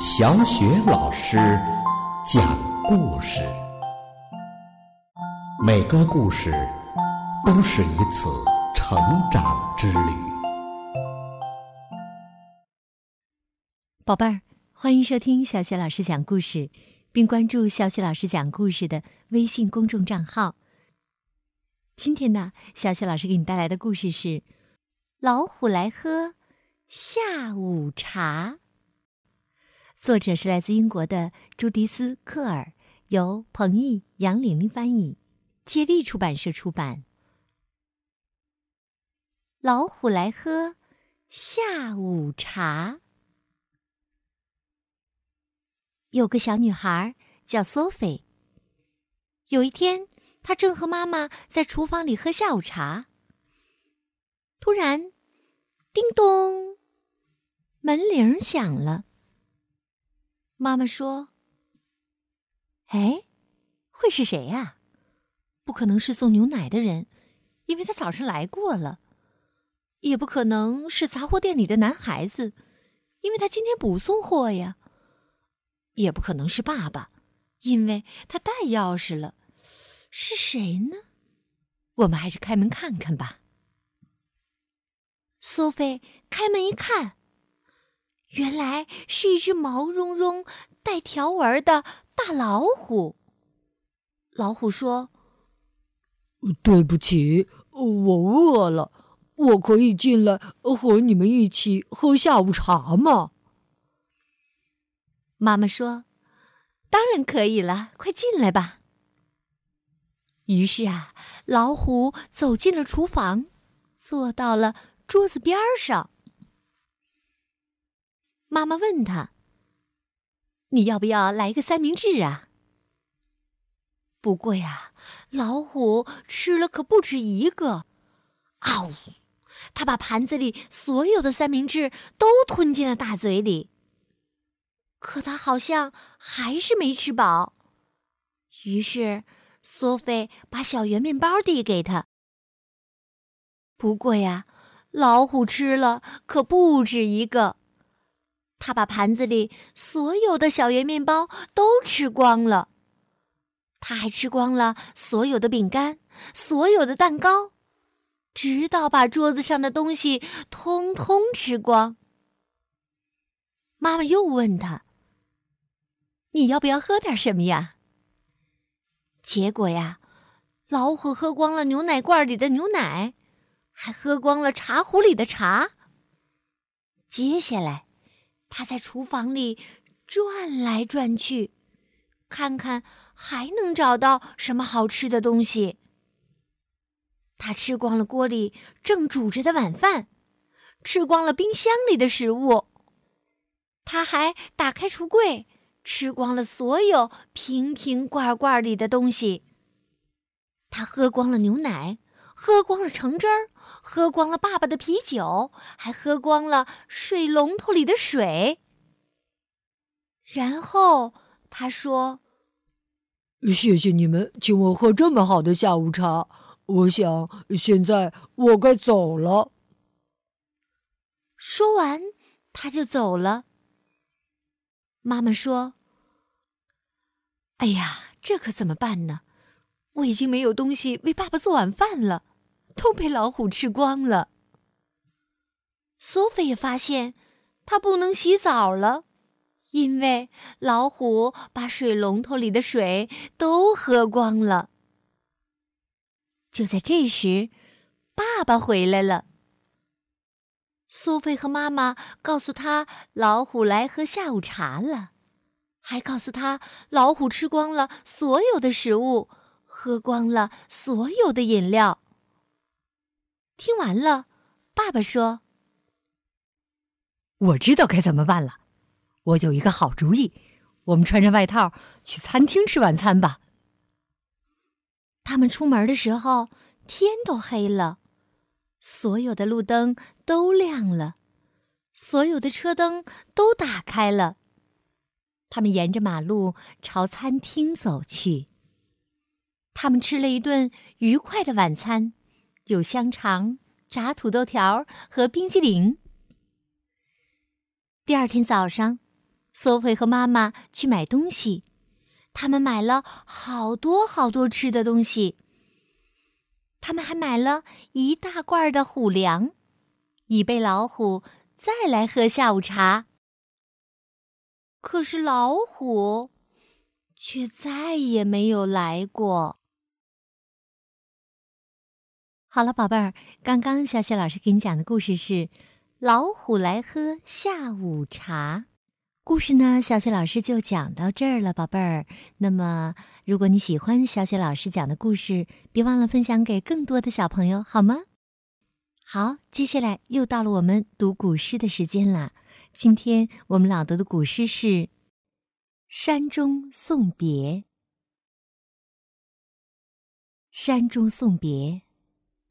小雪老师讲故事，每个故事都是一次成长之旅。宝贝儿，欢迎收听小雪老师讲故事，并关注小雪老师讲故事的微信公众账号。今天呢，小雪老师给你带来的故事是《老虎来喝下午茶》。作者是来自英国的朱迪斯·科尔，由彭毅、杨玲玲翻译，接力出版社出版。老虎来喝下午茶。有个小女孩叫索菲。有一天，她正和妈妈在厨房里喝下午茶。突然，叮咚，门铃响了。妈妈说：“哎，会是谁呀？不可能是送牛奶的人，因为他早上来过了；也不可能是杂货店里的男孩子，因为他今天不送货呀；也不可能是爸爸，因为他带钥匙了。是谁呢？我们还是开门看看吧。”苏菲开门一看。原来是一只毛茸茸、带条纹的大老虎。老虎说：“对不起，我饿了，我可以进来和你们一起喝下午茶吗？”妈妈说：“当然可以了，快进来吧。”于是啊，老虎走进了厨房，坐到了桌子边上。妈妈问他：“你要不要来一个三明治啊？”不过呀，老虎吃了可不止一个，嗷！他把盘子里所有的三明治都吞进了大嘴里。可他好像还是没吃饱，于是索菲把小圆面包递给他。不过呀，老虎吃了可不止一个。他把盘子里所有的小圆面包都吃光了，他还吃光了所有的饼干、所有的蛋糕，直到把桌子上的东西通通吃光。妈妈又问他：“你要不要喝点什么呀？”结果呀，老虎喝光了牛奶罐里的牛奶，还喝光了茶壶里的茶。接下来。他在厨房里转来转去，看看还能找到什么好吃的东西。他吃光了锅里正煮着的晚饭，吃光了冰箱里的食物。他还打开橱柜，吃光了所有瓶瓶罐罐里的东西。他喝光了牛奶，喝光了橙汁儿。喝光了爸爸的啤酒，还喝光了水龙头里的水。然后他说：“谢谢你们请我喝这么好的下午茶。我想现在我该走了。”说完，他就走了。妈妈说：“哎呀，这可怎么办呢？我已经没有东西为爸爸做晚饭了。”都被老虎吃光了。索菲也发现，他不能洗澡了，因为老虎把水龙头里的水都喝光了。就在这时，爸爸回来了。苏菲和妈妈告诉他，老虎来喝下午茶了，还告诉他，老虎吃光了所有的食物，喝光了所有的饮料。听完了，爸爸说：“我知道该怎么办了。我有一个好主意，我们穿着外套去餐厅吃晚餐吧。”他们出门的时候，天都黑了，所有的路灯都亮了，所有的车灯都打开了。他们沿着马路朝餐厅走去。他们吃了一顿愉快的晚餐。有香肠、炸土豆条和冰激凌。第二天早上，索菲和妈妈去买东西，他们买了好多好多吃的东西。他们还买了一大罐的虎粮，以备老虎再来喝下午茶。可是老虎却再也没有来过。好了，宝贝儿，刚刚小雪老师给你讲的故事是《老虎来喝下午茶》。故事呢，小雪老师就讲到这儿了，宝贝儿。那么，如果你喜欢小雪老师讲的故事，别忘了分享给更多的小朋友，好吗？好，接下来又到了我们读古诗的时间了。今天我们朗读的古诗是《山中送别》。《山中送别》，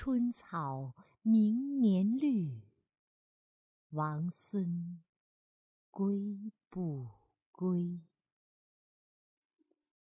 春草明年绿，王孙归不归？